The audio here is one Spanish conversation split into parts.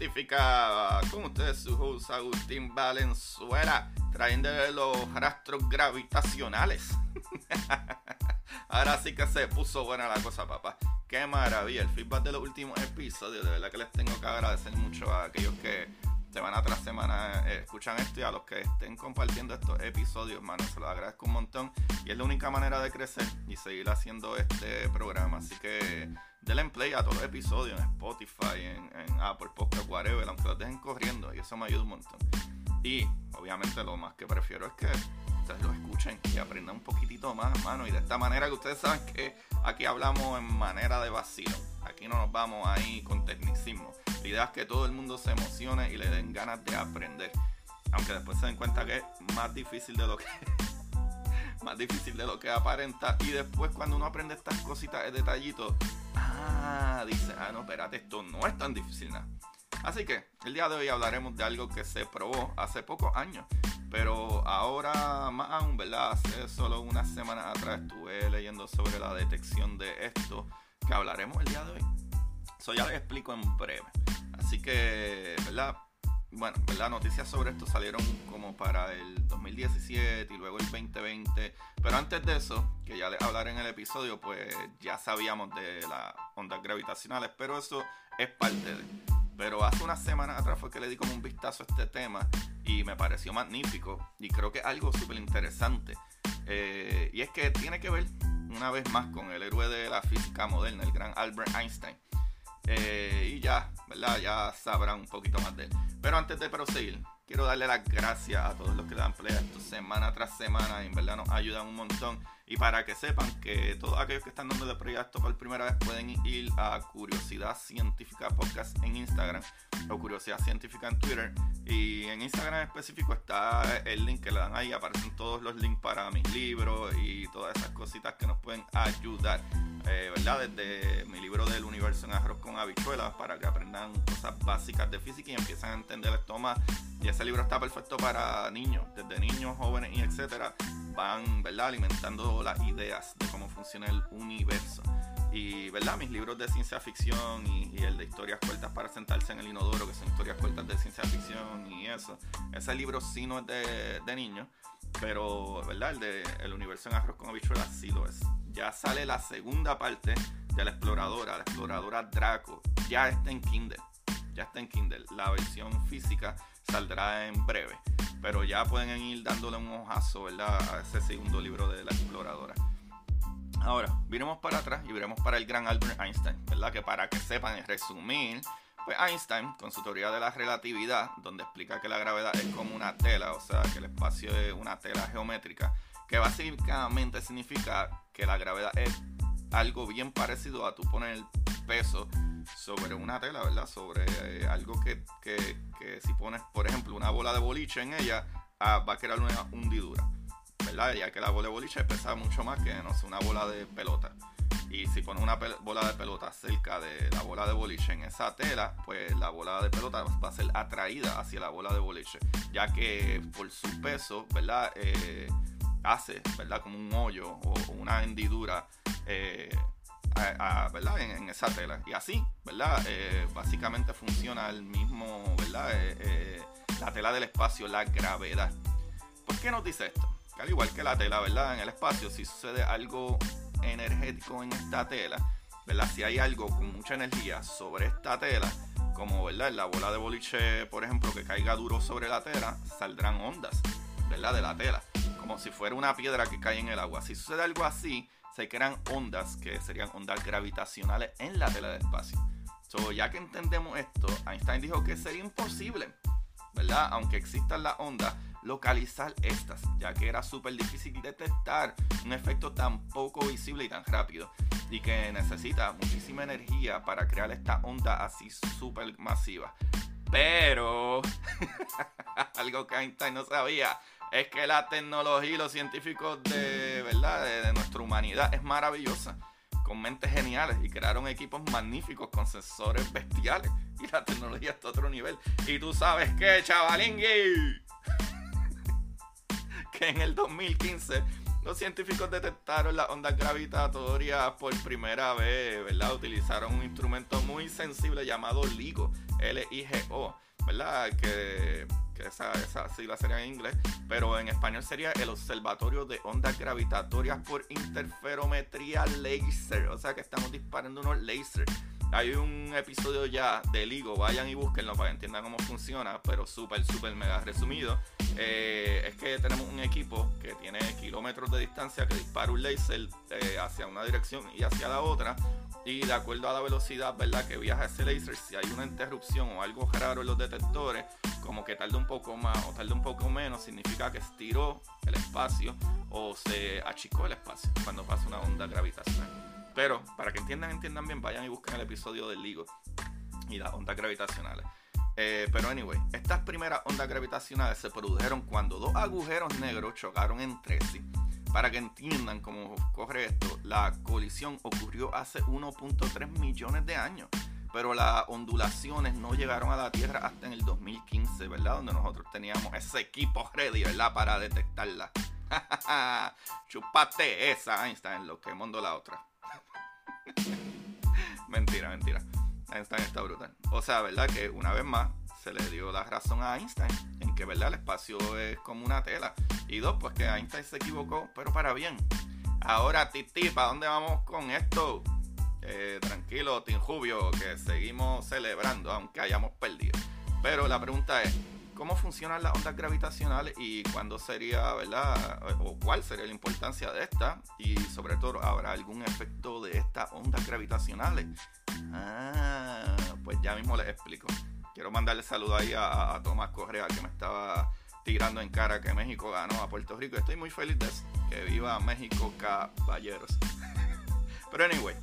Científica. Con ustedes su host Agustín Valenzuela, trayéndole los rastros gravitacionales. Ahora sí que se puso buena la cosa, papá. Qué maravilla. El feedback de los últimos episodios, de verdad que les tengo que agradecer mucho a aquellos que semana tras semana eh, escuchan esto y a los que estén compartiendo estos episodios, mano, se los agradezco un montón. Y es la única manera de crecer y seguir haciendo este programa. Así que denle en play a todos los episodios en Spotify, en, Apple Podcast, whatever, aunque los dejen corriendo y eso me ayuda un montón. Y obviamente lo más que prefiero es que ustedes lo escuchen y aprendan un poquitito más, mano. Y de esta manera que ustedes saben que aquí hablamos en manera de vacío. Aquí no nos vamos ahí con tecnicismo. La idea es que todo el mundo se emocione y le den ganas de aprender. Aunque después se den cuenta que es más difícil de lo que más difícil de lo que aparenta. Y después cuando uno aprende estas cositas, de detallitos, ah, dice, ah, no, espérate, esto no es tan difícil nada. Así que el día de hoy hablaremos de algo que se probó hace pocos años. Pero ahora más aún, ¿verdad? Hace solo unas semanas atrás estuve leyendo sobre la detección de esto que hablaremos el día de hoy. Eso ya les explico en breve. Así que, ¿verdad? Bueno, ¿verdad? Noticias sobre esto salieron como para el 2017 y luego el 2020. Pero antes de eso, que ya les hablaré en el episodio, pues ya sabíamos de las ondas gravitacionales. Pero eso es parte de. Pero hace unas semanas atrás fue que le di como un vistazo a este tema y me pareció magnífico. Y creo que algo súper interesante. Eh, y es que tiene que ver una vez más con el héroe de la física moderna, el gran Albert Einstein. Eh, y ya, ¿verdad? Ya sabrán un poquito más de él. Pero antes de proseguir, quiero darle las gracias a todos los que dan play esto semana tras semana. En verdad nos ayudan un montón. Y para que sepan que todos aquellos que están dando de proyecto por primera vez pueden ir a Curiosidad Científica Podcast en Instagram o Curiosidad Científica en Twitter. Y en Instagram en específico está el link que le dan ahí. Aparecen todos los links para mis libros y todas esas cositas que nos pueden ayudar. Eh, ¿verdad? Desde mi libro del universo en arroz con habichuelas para que aprendan cosas básicas de física y empiezan a entender esto más. Y ese libro está perfecto para niños, desde niños, jóvenes y etcétera. Van, ¿verdad? Alimentando las ideas de cómo funciona el universo. Y, ¿verdad? Mis libros de ciencia ficción y, y, el de historias cortas para sentarse en el inodoro, que son historias cortas de ciencia ficción y eso. Ese libro sí no es de, de niños, pero, ¿verdad? El de El universo en arroz con habichuelas sí lo es. Ya sale la segunda parte de la exploradora, la exploradora Draco. Ya está en Kindle. Ya está en Kindle. La versión física saldrá en breve. Pero ya pueden ir dándole un ojazo, ¿verdad? A ese segundo libro de la exploradora. Ahora, viremos para atrás y veremos para el gran Albert Einstein, ¿verdad? Que para que sepan, en resumir, pues Einstein, con su teoría de la relatividad, donde explica que la gravedad es como una tela, o sea, que el espacio es una tela geométrica, que básicamente significa que la gravedad es algo bien parecido a tú poner el peso sobre una tela, ¿verdad? Sobre eh, algo que, que, que, si pones, por ejemplo, una bola de boliche en ella, ah, va a crear una hundidura, ¿verdad? Ya que la bola de boliche pesa mucho más que, no sé, una bola de pelota. Y si pones una bola de pelota cerca de la bola de boliche en esa tela, pues la bola de pelota va a ser atraída hacia la bola de boliche, ya que por su peso, ¿verdad? Eh, hace, ¿verdad? Como un hoyo o una hendidura eh, en, esa tela. Y así, ¿verdad? Eh, básicamente funciona el mismo, ¿verdad? Eh, la tela del espacio, la gravedad. ¿Por qué nos dice esto? Que al igual que la tela, ¿verdad? En el espacio, si sucede algo energético en esta tela, ¿verdad? Si hay algo con mucha energía sobre esta tela, como ¿verdad? la bola de boliche, por ejemplo, que caiga duro sobre la tela, saldrán ondas ¿verdad? de la tela, como si fuera una piedra que cae en el agua. Si sucede algo así, se crean ondas que serían ondas gravitacionales en la tela del espacio. So, ya que entendemos esto, Einstein dijo que sería imposible, ¿verdad? Aunque existan las ondas, localizar estas, ya que era súper difícil detectar un efecto tan poco visible y tan rápido, y que necesita muchísima energía para crear esta onda así súper masiva. Pero, algo que Einstein no sabía, es que la tecnología y los científicos de, ¿verdad? de nuestra humanidad es maravillosa con mentes geniales y crearon equipos magníficos con sensores bestiales. Y la tecnología está a otro nivel. Y tú sabes qué, chavalingui. que en el 2015 los científicos detectaron las ondas gravitatorias por primera vez, ¿verdad? Utilizaron un instrumento muy sensible llamado LIGO, L-I-G-O, ¿verdad? Que esa, esa sigla sería en inglés, pero en español sería el Observatorio de Ondas Gravitatorias por Interferometría Laser. O sea que estamos disparando unos lasers. Hay un episodio ya de LIGO, vayan y búsquenlo para que entiendan cómo funciona, pero súper, súper mega resumido. Eh, es que tenemos un equipo que tiene kilómetros de distancia que dispara un laser eh, hacia una dirección y hacia la otra y de acuerdo a la velocidad ¿verdad? que viaja ese laser, si hay una interrupción o algo raro en los detectores, como que tarda un poco más o tarda un poco menos, significa que estiró el espacio o se achicó el espacio cuando pasa una onda gravitacional. Pero para que entiendan, entiendan bien, vayan y busquen el episodio del LIGO y las ondas gravitacionales. Eh, pero anyway, estas primeras ondas gravitacionales se produjeron cuando dos agujeros negros chocaron entre sí para que entiendan cómo corre esto, la colisión ocurrió hace 1.3 millones de años, pero las ondulaciones no llegaron a la Tierra hasta en el 2015, ¿verdad? Donde nosotros teníamos ese equipo ready, ¿verdad? Para detectarla. Chupate esa, Einstein, lo que mundo la otra. mentira, mentira. Einstein está brutal. O sea, ¿verdad? Que una vez más le dio la razón a Einstein en que, ¿verdad? El espacio es como una tela. Y dos, pues que Einstein se equivocó, pero para bien. Ahora, Titi, ¿para dónde vamos con esto? Eh, tranquilo, Tinjubio, que seguimos celebrando, aunque hayamos perdido. Pero la pregunta es, ¿cómo funcionan las ondas gravitacionales y cuándo sería, ¿verdad? O cuál sería la importancia de esta? Y sobre todo, ¿habrá algún efecto de estas ondas gravitacionales? Ah, pues ya mismo les explico. Quiero mandarle saludo ahí a, Tomás Correa que me estaba tirando en cara que México ganó a Puerto Rico. Estoy muy feliz de eso. Que viva México, caballeros. Pero anyway,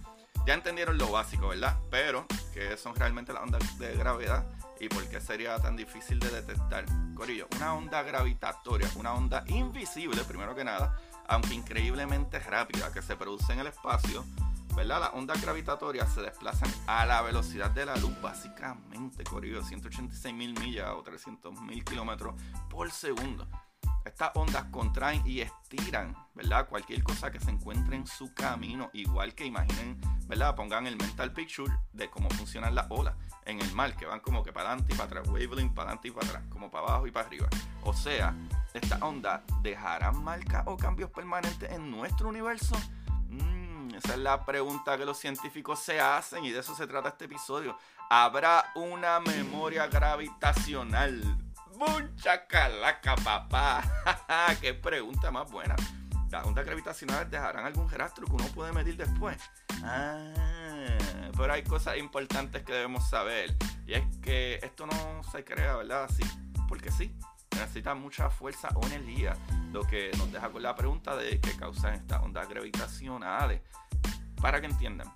ya entendieron lo básico, ¿verdad? Pero que son realmente las ondas de gravedad y por qué sería tan difícil de detectar. Corillo, una onda gravitatoria, una onda invisible, primero que nada, aunque increíblemente rápida, que se produce en el espacio las ondas gravitatorias se desplazan a la velocidad de la luz, básicamente, corrido 186 mil millas o 300 mil kilómetros por segundo. Estas ondas contraen y estiran, ¿verdad? Cualquier cosa que se encuentre en su camino, igual que imaginen, ¿verdad? Pongan el mental picture de cómo funcionan las olas en el mar, que van como que para adelante y para atrás, wavelength para adelante y para atrás, como para abajo y para arriba. O sea, estas ondas dejarán marcas o cambios permanentes en nuestro universo. Esa es la pregunta que los científicos se hacen y de eso se trata este episodio. ¿Habrá una memoria gravitacional? Mucha calaca, papá. ¡Qué pregunta más buena! ¿Las ondas gravitacionales dejarán algún rastro que uno puede medir después? Ah, pero hay cosas importantes que debemos saber. Y es que esto no se crea, ¿verdad? Así, porque sí necesita mucha fuerza o energía, lo que nos deja con la pregunta de qué causan estas ondas gravitacionales. Para que entiendan,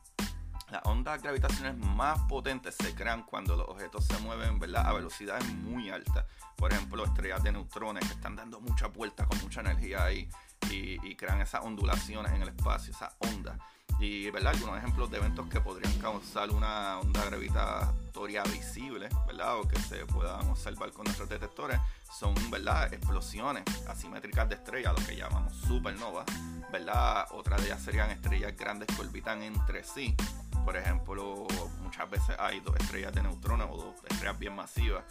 las ondas gravitacionales más potentes se crean cuando los objetos se mueven ¿verdad? a velocidades muy altas. Por ejemplo, estrellas de neutrones que están dando muchas vueltas con mucha energía ahí y crean esas ondulaciones en el espacio, esas ondas. Y ¿verdad? algunos ejemplos de eventos que podrían causar una onda gravitatoria visible, ¿verdad? O que se puedan observar con nuestros detectores, son ¿verdad? explosiones asimétricas de estrellas, lo que llamamos supernovas, ¿verdad? Otras de ellas serían estrellas grandes que orbitan entre sí. Por ejemplo, muchas veces hay dos estrellas de neutrones o dos estrellas bien masivas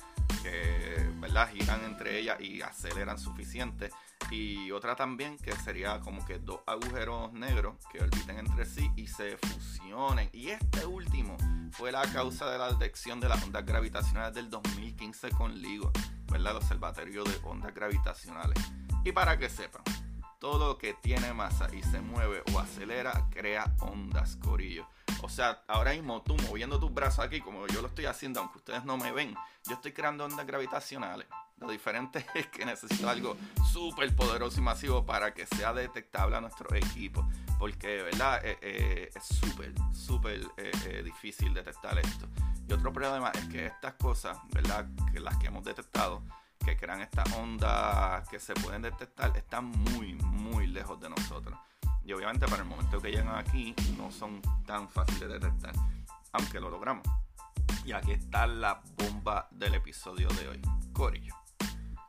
que ¿verdad? giran entre ellas y aceleran suficiente Y otra también que sería como que dos agujeros negros que orbiten entre sí y se fusionen. Y este último fue la causa de la detección de las ondas gravitacionales del 2015 con LIGO, ¿verdad? El Observatorio de Ondas Gravitacionales. Y para que sepan, todo lo que tiene masa y se mueve o acelera crea ondas, corillo. O sea, ahora mismo tú moviendo tus brazos aquí, como yo lo estoy haciendo, aunque ustedes no me ven, yo estoy creando ondas gravitacionales. Lo diferente es que necesito algo súper poderoso y masivo para que sea detectable a nuestro equipo. Porque, ¿verdad? Eh, eh, es súper, súper eh, difícil detectar esto. Y otro problema es que estas cosas, ¿verdad? Que las que hemos detectado, que crean estas ondas que se pueden detectar, están muy, muy lejos de nosotros. Y obviamente para el momento que llegan aquí no son tan fáciles de detectar, aunque lo logramos. Y aquí está la bomba del episodio de hoy. Corillo.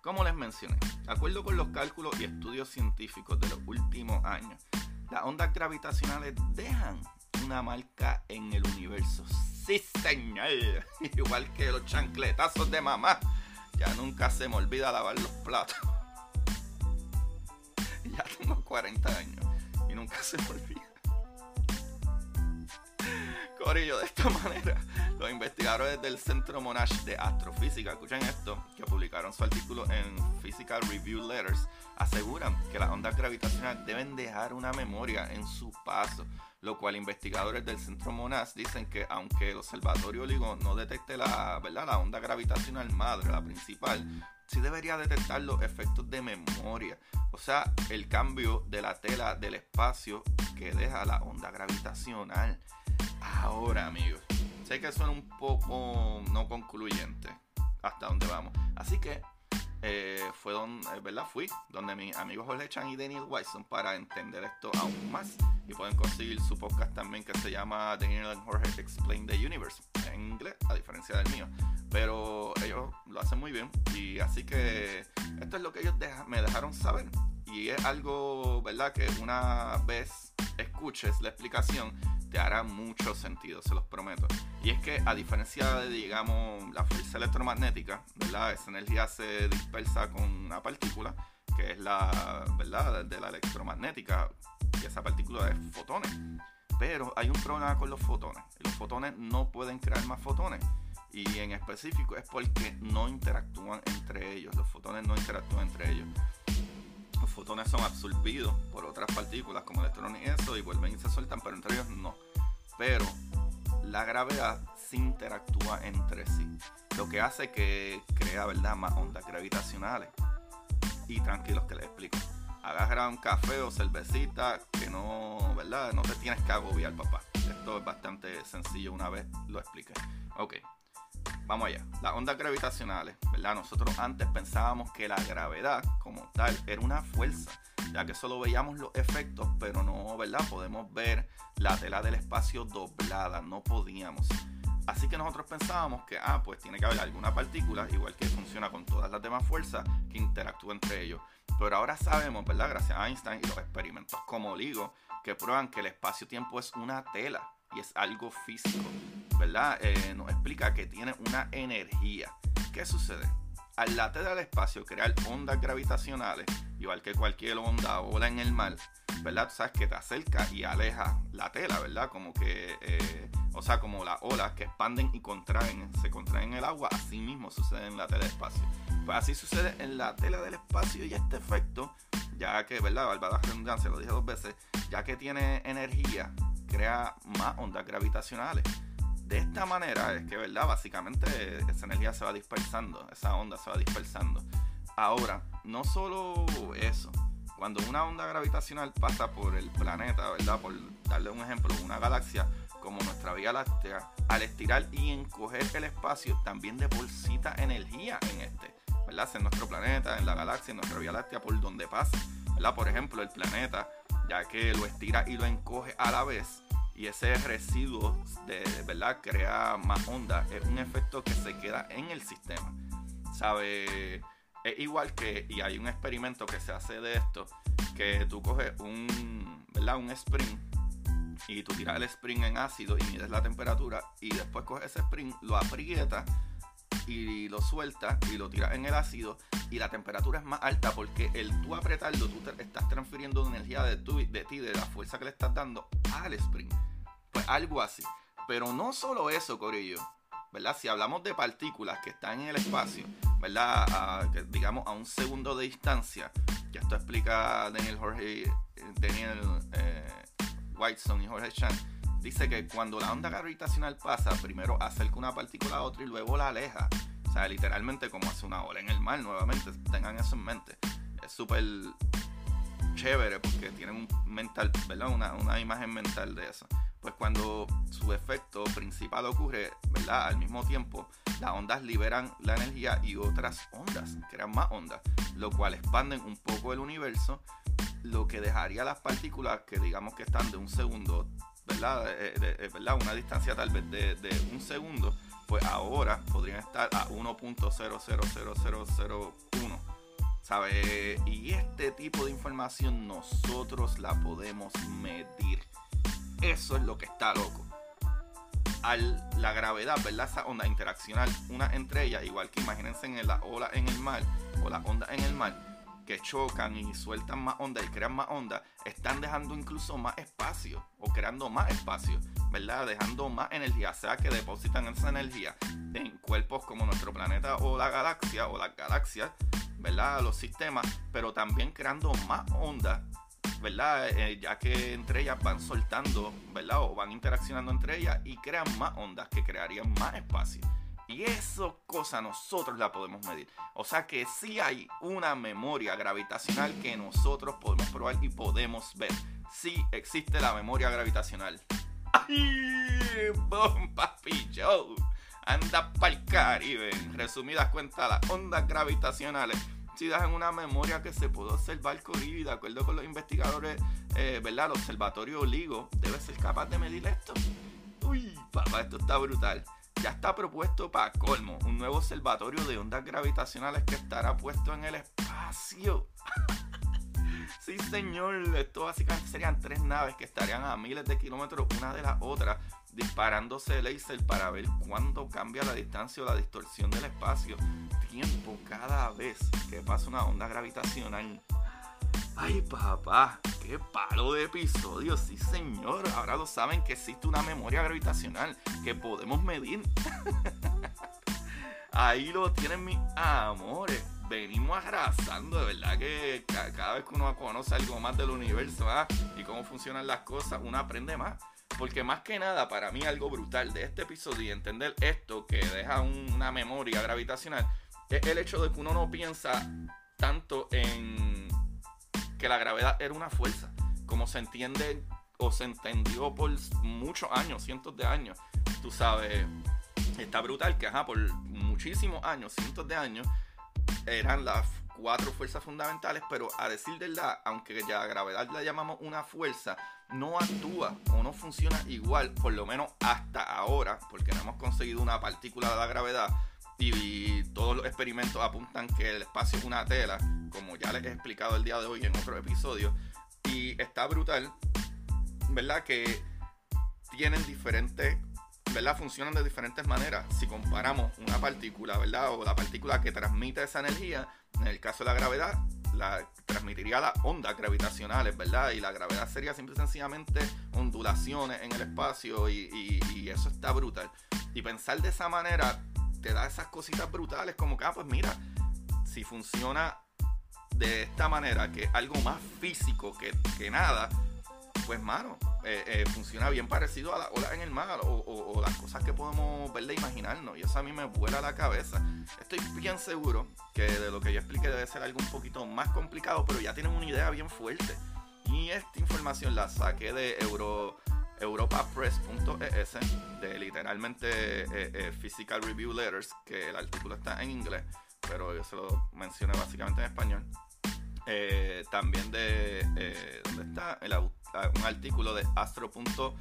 Como les mencioné, de acuerdo con los cálculos y estudios científicos de los últimos años, las ondas gravitacionales dejan una marca en el universo. Sí, señor. Igual que los chancletazos de mamá. Ya nunca se me olvida lavar los platos. Ya tengo 40 años y nunca se me olvida. Corillo, de esta manera, los investigadores del Centro Monash de Astrofísica, escuchen esto, que publicaron su artículo en Physical Review Letters, aseguran que las ondas gravitacionales deben dejar una memoria en su paso, lo cual investigadores del Centro Monash dicen que aunque el observatorio LIGO no detecte la, ¿verdad? la onda gravitacional madre, la principal, sí debería detectar los efectos de memoria, o sea, el cambio de la tela del espacio que deja la onda gravitacional. Ahora, amigos, sé que suena un poco no concluyente hasta dónde vamos. Así que eh, fue donde, eh, ¿verdad? Fui donde mis amigos Jorge Chan y Daniel Wyson para entender esto aún más. Y pueden conseguir su podcast también que se llama Daniel and Jorge Explain the Universe en inglés, a diferencia del mío. Pero ellos lo hacen muy bien. Y así que esto es lo que ellos me dejaron saber. Y es algo, ¿verdad? Que una vez escuches la explicación, te hará mucho sentido, se los prometo. Y es que a diferencia de, digamos, la fuerza electromagnética, ¿verdad? Esa energía se dispersa con una partícula, que es la, ¿verdad? De la electromagnética, y esa partícula es fotones. Pero hay un problema con los fotones. Los fotones no pueden crear más fotones. Y en específico es porque no interactúan entre ellos. Los fotones no interactúan entre ellos los fotones son absorbidos por otras partículas como electrones y eso y vuelven y se sueltan, pero entre ellos no. Pero la gravedad se interactúa entre sí, lo que hace que crea, ¿verdad?, más ondas gravitacionales. Y tranquilos que les explico. Agarra un café o cervecita que no, ¿verdad? No te tienes que agobiar, papá. Esto es bastante sencillo una vez lo expliqué. Ok, vamos allá. Las ondas gravitacionales, ¿verdad? Nosotros antes pensábamos que la gravedad como tal era una fuerza, ya que solo veíamos los efectos, pero no, ¿verdad? Podemos ver la tela del espacio doblada, no podíamos. Así que nosotros pensábamos que, ah, pues tiene que haber alguna partícula, igual que funciona con todas las demás fuerzas, que interactúa entre ellos. Pero ahora sabemos, ¿verdad? Gracias a Einstein y los experimentos como LIGO, que prueban que el espacio-tiempo es una tela y es algo físico, ¿verdad? Eh, nos explica que tiene una energía. ¿Qué sucede? Al late del espacio crear ondas gravitacionales, igual que cualquier onda o ola en el mar, ¿verdad? Tú sabes que te acerca y aleja la tela, ¿verdad? Como que, eh, o sea, como las olas que expanden y contraen, se contraen en el agua, así mismo sucede en la tela del espacio. Pues así sucede en la tela del espacio y este efecto, ya que, ¿verdad? Valvada redundancia, lo dije dos veces, ya que tiene energía, crea más ondas gravitacionales. De esta manera es que, ¿verdad? Básicamente esa energía se va dispersando, esa onda se va dispersando. Ahora, no solo eso, cuando una onda gravitacional pasa por el planeta, ¿verdad? Por darle un ejemplo, una galaxia como nuestra Vía Láctea, al estirar y encoger el espacio, también deposita energía en este, ¿verdad? En nuestro planeta, en la galaxia, en nuestra Vía Láctea, por donde pasa, ¿verdad? Por ejemplo, el planeta ya que lo estira y lo encoge a la vez. Y ese residuo de verdad crea más onda. Es un efecto que se queda en el sistema. Sabe es igual que y hay un experimento que se hace de esto que tú coges un verdad un spring y tú tiras el spring en ácido y mides la temperatura y después coges ese spring lo aprietas y lo sueltas y lo tiras en el ácido y la temperatura es más alta porque el tú apretarlo, tú estás transfiriendo energía de, tu, de ti, de la fuerza que le estás dando al spring. Pues algo así. Pero no solo eso, Corillo. ¿verdad? Si hablamos de partículas que están en el espacio, ¿verdad? Digamos a un segundo de distancia, que esto explica Daniel Jorge, Daniel eh, Whitestone y Jorge Chan, dice que cuando la onda gravitacional pasa, primero acerca una partícula a otra y luego la aleja. O sea, literalmente como hace una ola en el mar, nuevamente, tengan eso en mente. Es súper chévere porque tienen un mental, ¿verdad? Una, una imagen mental de eso. Pues cuando su efecto principal ocurre, ¿verdad? Al mismo tiempo, las ondas liberan la energía y otras ondas, crean más ondas, lo cual expanden un poco el universo, lo que dejaría las partículas que digamos que están de un segundo, ¿verdad? Eh, eh, ¿verdad? Una distancia tal vez de, de un segundo, pues ahora podrían estar a 1.000001 ¿Sabe? Y este tipo de información nosotros la podemos medir. Eso es lo que está loco. Al la gravedad, ¿verdad? Esa onda interaccional una entre ellas, igual que imagínense en la ola en el mar o la onda en el mar, que chocan y sueltan más onda y crean más onda, están dejando incluso más espacio o creando más espacio, ¿verdad? Dejando más energía, o sea que depositan esa energía en cuerpos como nuestro planeta o la galaxia o las galaxias ¿verdad? Los sistemas, pero también creando más ondas, ¿verdad? Eh, ya que entre ellas van soltando, ¿verdad? O van interaccionando entre ellas y crean más ondas que crearían más espacio. Y esa cosa nosotros la podemos medir. O sea que sí hay una memoria gravitacional que nosotros podemos probar y podemos ver. Sí existe la memoria gravitacional. ¡Ay! ¡Bom, papi Joe! anda el Caribe. En resumidas cuentas, las ondas gravitacionales en una memoria que se puede observar Caribe, de acuerdo con los investigadores, eh, ¿verdad? El observatorio LIGO debe ser capaz de medir esto. Uy, papá, esto está brutal. Ya está propuesto para colmo un nuevo observatorio de ondas gravitacionales que estará puesto en el espacio. sí, señor. Esto básicamente serían tres naves que estarían a miles de kilómetros una de la otra disparándose láser para ver cuándo cambia la distancia o la distorsión del espacio tiempo cada vez que pasa una onda gravitacional. Ay papá, qué palo de episodio, sí señor. Ahora lo saben que existe una memoria gravitacional que podemos medir. Ahí lo tienen mis amores. Venimos arrasando, de verdad que cada vez que uno conoce algo más del universo ¿ah? y cómo funcionan las cosas, uno aprende más. Porque más que nada, para mí algo brutal de este episodio y entender esto que deja una memoria gravitacional es el hecho de que uno no piensa tanto en que la gravedad era una fuerza, como se entiende o se entendió por muchos años, cientos de años. Tú sabes, está brutal que ajá, por muchísimos años, cientos de años, eran las cuatro fuerzas fundamentales, pero a decir verdad, aunque ya la gravedad la llamamos una fuerza, no actúa o no funciona igual, por lo menos hasta ahora, porque no hemos conseguido una partícula de la gravedad y todos los experimentos apuntan que el espacio es una tela, como ya les he explicado el día de hoy en otro episodio, y está brutal, ¿verdad? Que tienen diferentes, ¿verdad? Funcionan de diferentes maneras. Si comparamos una partícula, ¿verdad? O la partícula que transmite esa energía, en el caso de la gravedad, la transmitiría las ondas gravitacionales, ¿verdad? Y la gravedad sería simple y sencillamente ondulaciones en el espacio y, y eso está brutal. Y pensar de esa manera te da esas cositas brutales como que, ah, pues mira, si funciona de esta manera, que es algo más físico que, nada, pues mano, eh, eh, funciona bien parecido a la ola en el mar o, las cosas que podemos ver de imaginarnos. Y eso a mí me vuela la cabeza. Estoy bien seguro que de lo que yo expliqué debe ser algo un poquito más complicado, pero ya tienen una idea bien fuerte. Y esta información la saqué de Euro europapress.es de literalmente eh, eh, Physical Review Letters, que el artículo está en inglés, pero yo se lo mencioné básicamente en español. Eh, también de, ¿dónde está? Ah, un artículo de astro.uds.cl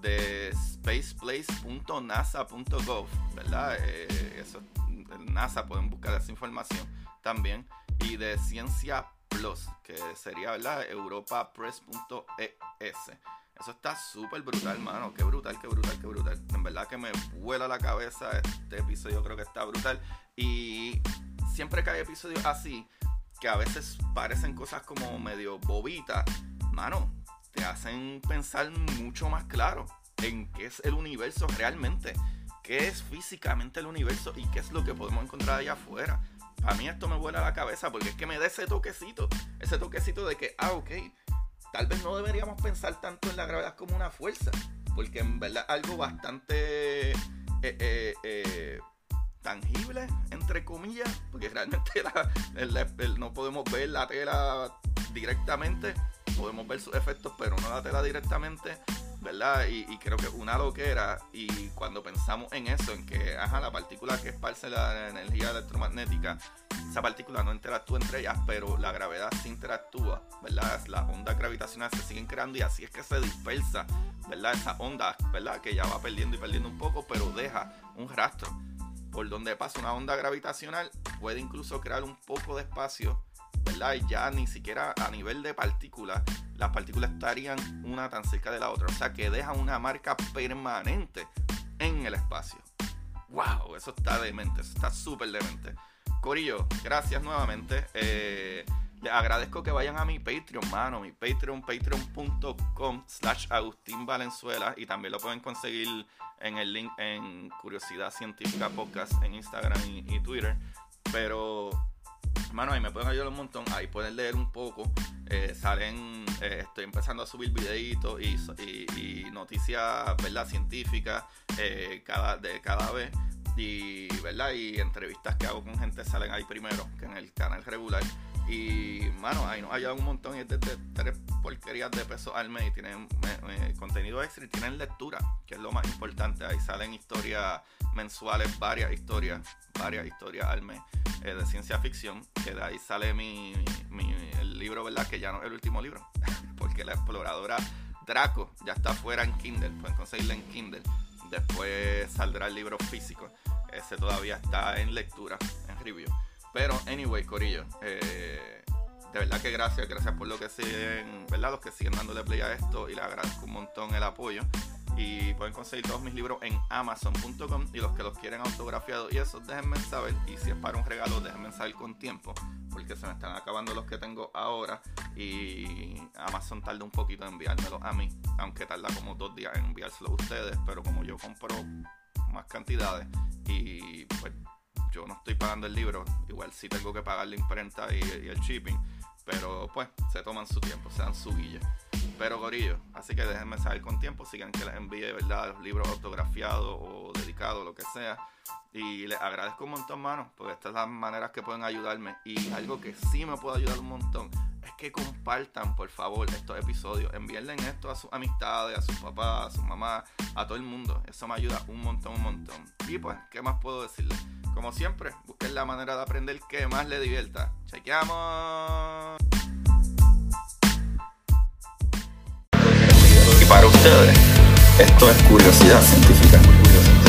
de spaceplace.nasa.gov, ¿verdad? eso, NASA pueden buscar esa información también. Y de Ciencia Plus, que sería, ¿verdad? europapress.es. Eso está súper brutal, mano. Qué brutal, qué brutal, qué brutal. En verdad que me vuela la cabeza. Este episodio creo que está brutal. Y siempre que hay episodios así, que a veces parecen cosas como medio bobitas, mano, te hacen pensar mucho más claro en qué es el universo realmente, qué es físicamente el universo y qué es lo que podemos encontrar allá afuera. A mí esto me vuela la cabeza porque es que me da ese toquecito, ese toquecito de que, ah, ok, tal vez no deberíamos pensar tanto en la gravedad como una fuerza, porque en verdad algo bastante eh, eh, eh, tangible, entre comillas, porque realmente no podemos ver la tela directamente, podemos ver sus efectos, pero no la tela directamente, ¿verdad? Y, creo que una loquera, y cuando pensamos en eso, en que, ajá, la partícula que esparce la energía electromagnética, esa partícula no interactúa entre ellas, pero la gravedad sí interactúa, ¿verdad? Las ondas gravitacionales se siguen creando y así es que se dispersa, ¿verdad? Esa onda, ¿verdad? Que ya va perdiendo y perdiendo un poco, pero deja un rastro. Por donde pasa una onda gravitacional, puede incluso crear un poco de espacio ¿verdad? Y ya ni siquiera a nivel de partículas, las partículas estarían una tan cerca de la otra. O sea que deja una marca permanente en el espacio. ¡Wow! Eso está demente, eso está súper demente. Corillo, gracias nuevamente. Eh, les agradezco que vayan a mi Patreon, mano. Mi Patreon, patreon.com slash Agustín Valenzuela. Y también lo pueden conseguir en el link en Curiosidad Científica Podcast en Instagram y Twitter. Pero Mano, ahí me pueden ayudar un montón. Ahí pueden leer un poco. Eh, salen, eh, estoy empezando a subir videitos y, noticias, ¿verdad? Científicas eh, cada, de cada vez. Y, ¿verdad? Y entrevistas que hago con gente salen ahí primero que en el canal regular. Y, mano, ahí nos ayudan un montón. Y es de, tres porquerías de peso al mes. Y tienen contenido extra y tienen lectura, que es lo más importante. Ahí salen historias mensuales, varias historias, varias historias al mes eh, de ciencia ficción. Que de ahí sale mi, el libro, ¿verdad? Que ya no es el último libro. porque la exploradora Draco ya está fuera en Kindle. Pueden conseguirla en Kindle. Después saldrá el libro físico. Ese todavía está en lectura, en review. Pero, anyway, Corillo, eh, de verdad que gracias, gracias por lo que siguen, ¿verdad? Los que siguen dándole play a esto y les agradezco un montón el apoyo. Y pueden conseguir todos mis libros en amazon.com y los que los quieren autografiados y eso, déjenme saber. Y si es para un regalo, déjenme saber con tiempo, porque se me están acabando los que tengo ahora y Amazon tarda un poquito en enviármelos a mí, aunque tarda como dos días en enviárselos a ustedes, pero como yo compro más cantidades y pues yo no estoy pagando el libro, igual sí tengo que pagar la imprenta y, el shipping, pero pues se toman su tiempo, se dan su guilla. Pero gorillo, así que déjenme saber con tiempo si quieren que les envíe verdad los libros autografiados o dedicados, lo que sea. Y les agradezco un montón, mano, porque estas son las maneras que pueden ayudarme. Y algo que sí me puede ayudar un montón es que compartan, por favor, estos episodios. Envíenle esto a sus amistades, a sus papás, a sus mamás, a todo el mundo. Eso me ayuda un montón, un montón. Y pues, ¿qué más puedo decirles? Como siempre, busquen la manera de aprender que más le divierta. ¡Chequeamos! Y para ustedes, esto es curiosidad científica. Curiosidad científica.